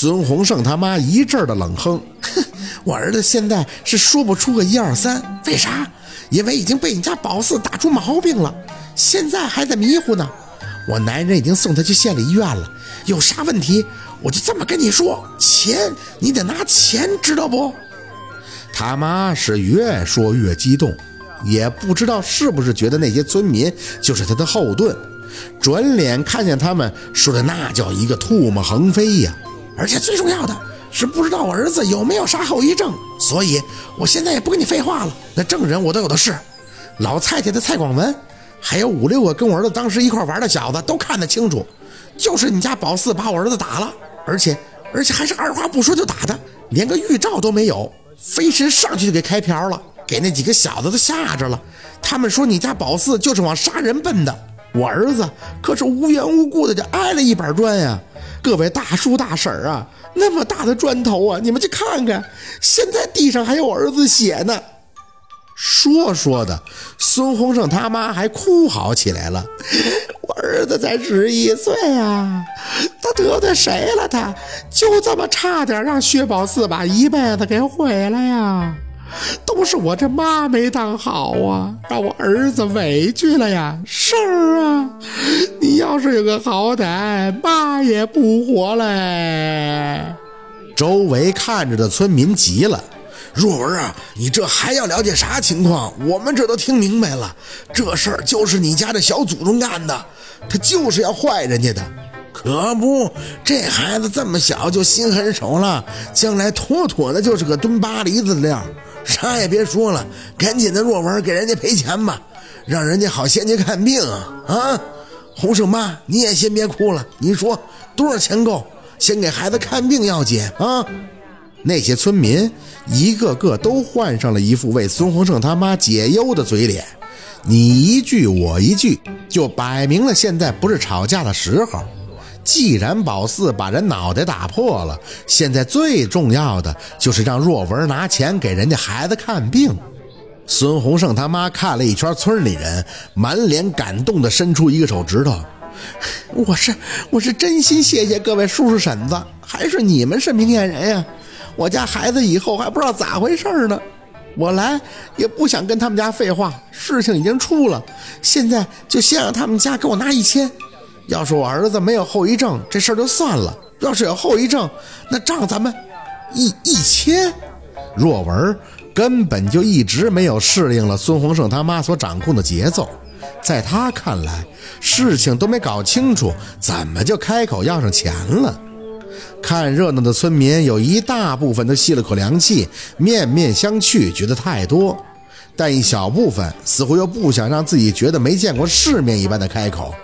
孙洪胜他妈一阵的冷哼：“哼，我儿子现在是说不出个一二三，为啥？因为已经被你家宝四打出毛病了，现在还在迷糊呢。我男人已经送他去县里医院了，有啥问题我就这么跟你说，钱你得拿钱，知道不？”他妈是越说越激动，也不知道是不是觉得那些村民就是他的后盾，转脸看见他们说的那叫一个唾沫横飞呀！而且最重要的是不知道我儿子有没有啥后遗症，所以我现在也不跟你废话了，那证人我都有的是，老蔡家的蔡广文，还有五六个跟我儿子当时一块玩的小子都看得清楚，就是你家宝四把我儿子打了，而且而且还是二话不说就打的，连个预兆都没有。飞身上去就给开瓢了，给那几个小子都吓着了。他们说你家宝四就是往杀人奔的，我儿子可是无缘无故的就挨了一板砖呀！各位大叔大婶啊，那么大的砖头啊，你们去看看，现在地上还有儿子血呢。说说的，孙洪胜他妈还哭嚎起来了。我儿子才十一岁啊，他得罪谁了？他就这么差点让薛宝四把一辈子给毁了呀！都是我这妈没当好啊，让我儿子委屈了呀！是啊，你要是有个好歹，妈也不活了。周围看着的村民急了。若文啊，你这还要了解啥情况？我们这都听明白了，这事儿就是你家的小祖宗干的，他就是要坏人家的。可不，这孩子这么小就心狠手辣，将来妥妥的就是个蹲巴黎子的料。啥也别说了，赶紧的，若文给人家赔钱吧，让人家好先去看病啊！啊，洪胜妈，你也先别哭了，你说多少钱够？先给孩子看病要紧啊！那些村民一个个都换上了一副为孙洪胜他妈解忧的嘴脸，你一句我一句，就摆明了现在不是吵架的时候。既然宝四把人脑袋打破了，现在最重要的就是让若文拿钱给人家孩子看病。孙洪胜他妈看了一圈村里人，满脸感动地伸出一个手指头：“我是我是真心谢谢各位叔叔婶子，还是你们是明眼人呀。”我家孩子以后还不知道咋回事呢，我来也不想跟他们家废话，事情已经出了，现在就先让他们家给我拿一千。要是我儿子没有后遗症，这事儿就算了；要是有后遗症，那账咱们一一千。若文根本就一直没有适应了孙洪胜他妈所掌控的节奏，在他看来，事情都没搞清楚，怎么就开口要上钱了？看热闹的村民有一大部分都吸了口凉气，面面相觑，觉得太多；但一小部分似乎又不想让自己觉得没见过世面一般的开口。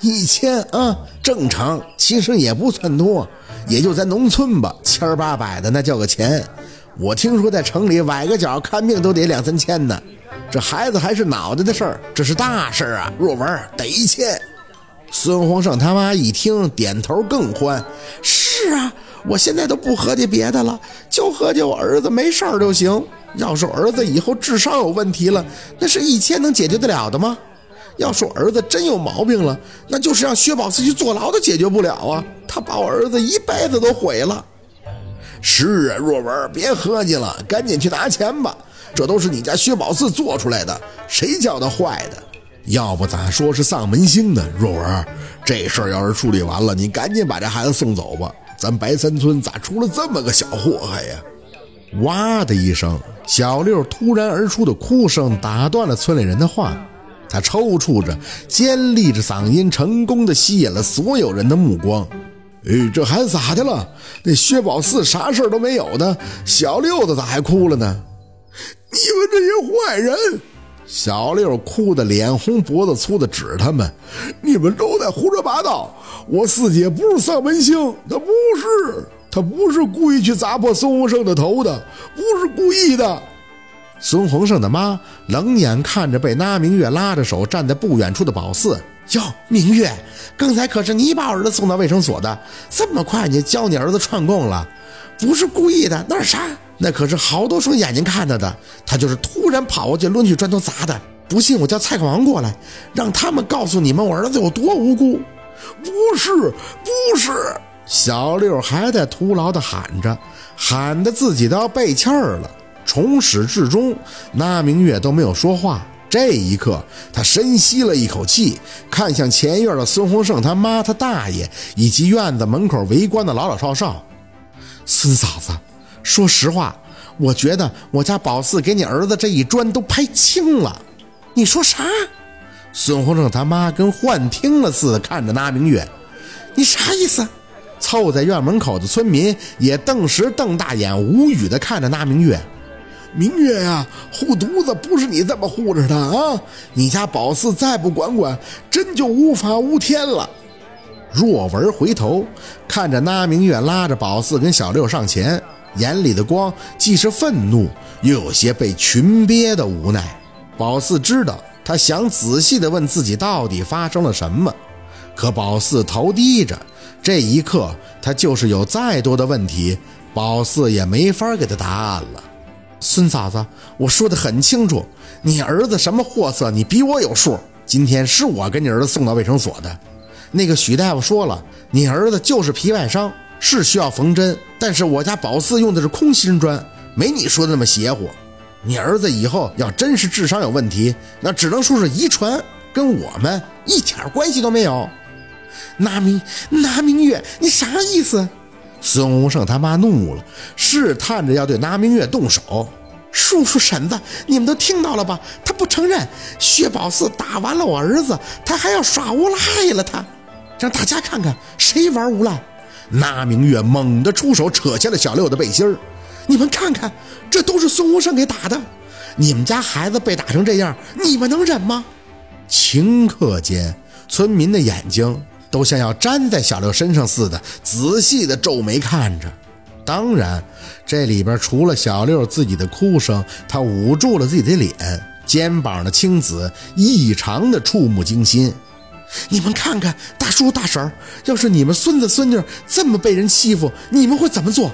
一千啊，正常，其实也不算多，也就在农村吧，千儿八百的那叫个钱。我听说在城里崴个脚看病都得两三千呢。这孩子还是脑袋的事儿，这是大事儿啊！若文得一千。孙洪胜他妈一听，点头更欢。是啊，我现在都不合计别的了，就合计我儿子没事儿就行。要是儿子以后智商有问题了，那是一千能解决得了的吗？要是我儿子真有毛病了，那就是让薛宝四去坐牢都解决不了啊！他把我儿子一辈子都毁了。是啊，若文，别合计了，赶紧去拿钱吧。这都是你家薛宝四做出来的，谁叫他坏的？要不咋说是丧门星呢？若文，这事儿要是处理完了，你赶紧把这孩子送走吧。咱白山村咋出了这么个小祸害呀？哇的一声，小六突然而出的哭声打断了村里人的话。他抽搐着，尖利着嗓音，成功的吸引了所有人的目光。哎，这孩子咋的了？那薛宝四啥事都没有呢，小六子咋还哭了呢？你们这些坏人！小六哭得脸红脖子粗的指他们：“你们都在胡说八道！我四姐不是丧门星，她不是，她不是故意去砸破孙洪胜的头的，不是故意的。”孙洪胜的妈冷眼看着被那明月拉着手站在不远处的宝四：“哟，明月，刚才可是你把我儿子送到卫生所的，这么快你教你儿子串供了？不是故意的，那是啥？”那可是好多双眼睛看着的，他就是突然跑过去抡起砖头砸的。不信我叫蔡广王过来，让他们告诉你们我儿子有多无辜。不是，不是！小六还在徒劳地喊着，喊得自己都要背气儿了。从始至终，那明月都没有说话。这一刻，他深吸了一口气，看向前院的孙洪胜他妈、他大爷以及院子门口围观的老老少少。孙嫂子，说实话，我觉得我家宝四给你儿子这一砖都拍轻了。你说啥？孙洪胜他妈跟幻听了似的看着那明月，你啥意思？凑在院门口的村民也顿时瞪大眼，无语的看着那明月。明月呀，护犊子不是你这么护着的啊！你家宝四再不管管，真就无法无天了。若文回头看着那明月拉着宝四跟小六上前，眼里的光既是愤怒，又有些被群憋的无奈。宝四知道，他想仔细的问自己到底发生了什么，可宝四头低着，这一刻他就是有再多的问题，宝四也没法给他答案了。孙嫂子，我说的很清楚，你儿子什么货色，你比我有数。今天是我给你儿子送到卫生所的，那个许大夫说了，你儿子就是皮外伤，是需要缝针，但是我家宝四用的是空心砖，没你说的那么邪乎。你儿子以后要真是智商有问题，那只能说是遗传，跟我们一点关系都没有。拿明拿明月，你啥意思？孙洪胜他妈怒了，试探着要对拿明月动手。叔叔婶子，你们都听到了吧？他不承认，薛宝四打完了我儿子，他还要耍无赖了。他让大家看看谁玩无赖。拿明月猛地出手，扯下了小六的背心儿。你们看看，这都是孙无胜给打的。你们家孩子被打成这样，你们能忍吗？顷刻间，村民的眼睛。都像要粘在小六身上似的，仔细的皱眉看着。当然，这里边除了小六自己的哭声，他捂住了自己的脸，肩膀的青紫异常的触目惊心。你们看看，大叔大婶要是你们孙子孙女这么被人欺负，你们会怎么做？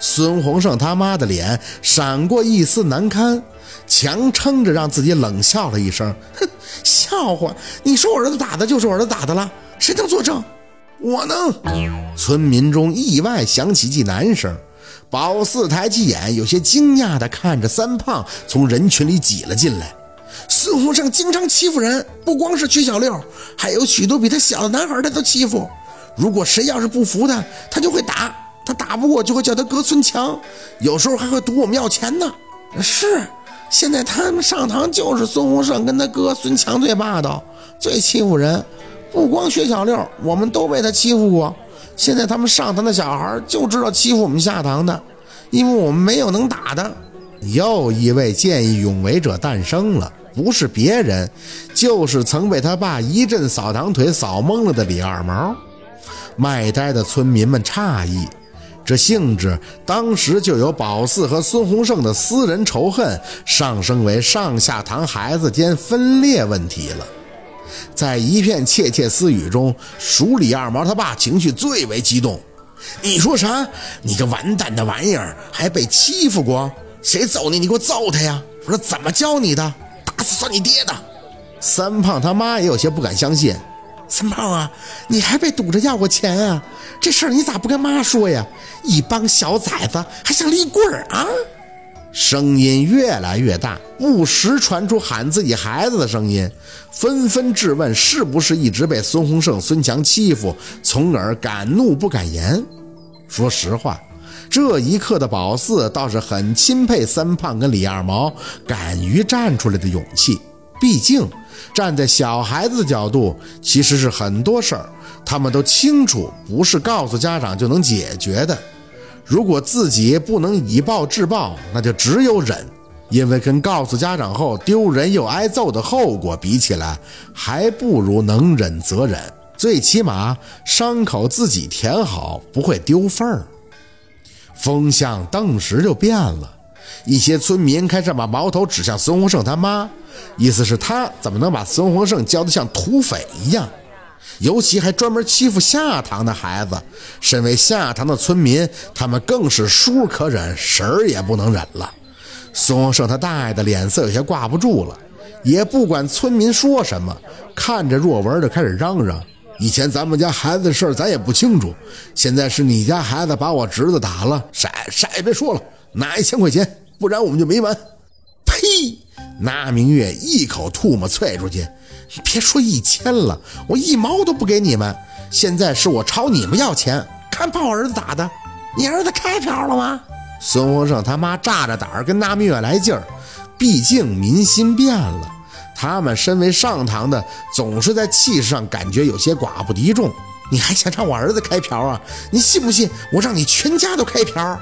孙洪胜他妈的脸闪过一丝难堪，强撑着让自己冷笑了一声，哼。笑话！你说我儿子打的就是我儿子打的了，谁能作证？我能。村民中意外响起一男声。宝四抬起眼，有些惊讶地看着三胖从人群里挤了进来。孙洪胜经常欺负人，不光是曲小六，还有许多比他小的男孩他都欺负。如果谁要是不服他，他就会打。他打不过就会叫他哥孙强，有时候还会赌我们要钱呢。是。现在他们上堂就是孙洪胜跟他哥孙强最霸道，最欺负人。不光薛小六，我们都被他欺负过。现在他们上堂的小孩就知道欺负我们下堂的，因为我们没有能打的。又一位见义勇为者诞生了，不是别人，就是曾被他爸一阵扫堂腿扫懵了的李二毛。卖呆的村民们诧异。这性质，当时就有宝四和孙洪胜的私人仇恨，上升为上下堂孩子间分裂问题了。在一片窃窃私语中，属李二毛他爸情绪最为激动。你说啥？你个完蛋的玩意儿，还被欺负过？谁揍你？你给我揍他呀！我说怎么教你的？打死算你爹的！三胖他妈也有些不敢相信。三胖啊，你还被堵着要过钱啊？这事儿你咋不跟妈说呀？一帮小崽子还想立棍儿啊！声音越来越大，不时传出喊自己孩子的声音，纷纷质问是不是一直被孙洪胜、孙强欺负，从而敢怒不敢言。说实话，这一刻的宝四倒是很钦佩三胖跟李二毛敢于站出来的勇气，毕竟。站在小孩子的角度，其实是很多事儿，他们都清楚，不是告诉家长就能解决的。如果自己不能以暴制暴，那就只有忍，因为跟告诉家长后丢人又挨揍的后果比起来，还不如能忍则忍，最起码伤口自己填好，不会丢份儿。风向顿时就变了。一些村民开始把矛头指向孙洪胜他妈，意思是他怎么能把孙洪胜教得像土匪一样？尤其还专门欺负下堂的孩子。身为下堂的村民，他们更是叔可忍，婶儿也不能忍了。孙洪胜他大爷的脸色有些挂不住了，也不管村民说什么，看着若文就开始嚷嚷：“以前咱们家孩子的事咱也不清楚，现在是你家孩子把我侄子打了，啥啥也别说了，拿一千块钱，不然我们就没完。呸！那明月一口唾沫啐出去，别说一千了，我一毛都不给你们。现在是我朝你们要钱，看把我儿子打的，你儿子开瓢了吗？孙洪胜他妈炸着胆儿跟那明月来劲儿，毕竟民心变了。他们身为上堂的，总是在气势上感觉有些寡不敌众。你还想让我儿子开瓢啊？你信不信我让你全家都开瓢？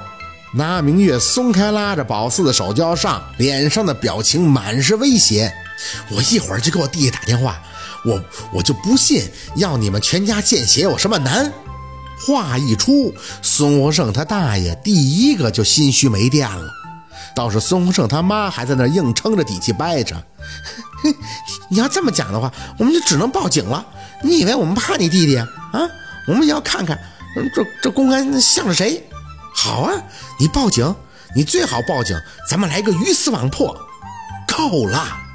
那明月松开拉着宝四的手就要上，脸上的表情满是威胁。我一会儿就给我弟弟打电话，我我就不信要你们全家见血有什么难。话一出，孙洪胜他大爷第一个就心虚没电了。倒是孙洪胜他妈还在那硬撑着底气掰着。你要这么讲的话，我们就只能报警了。你以为我们怕你弟弟啊？啊，我们也要看看这这公安向着谁。好啊，你报警，你最好报警，咱们来个鱼死网破。够了。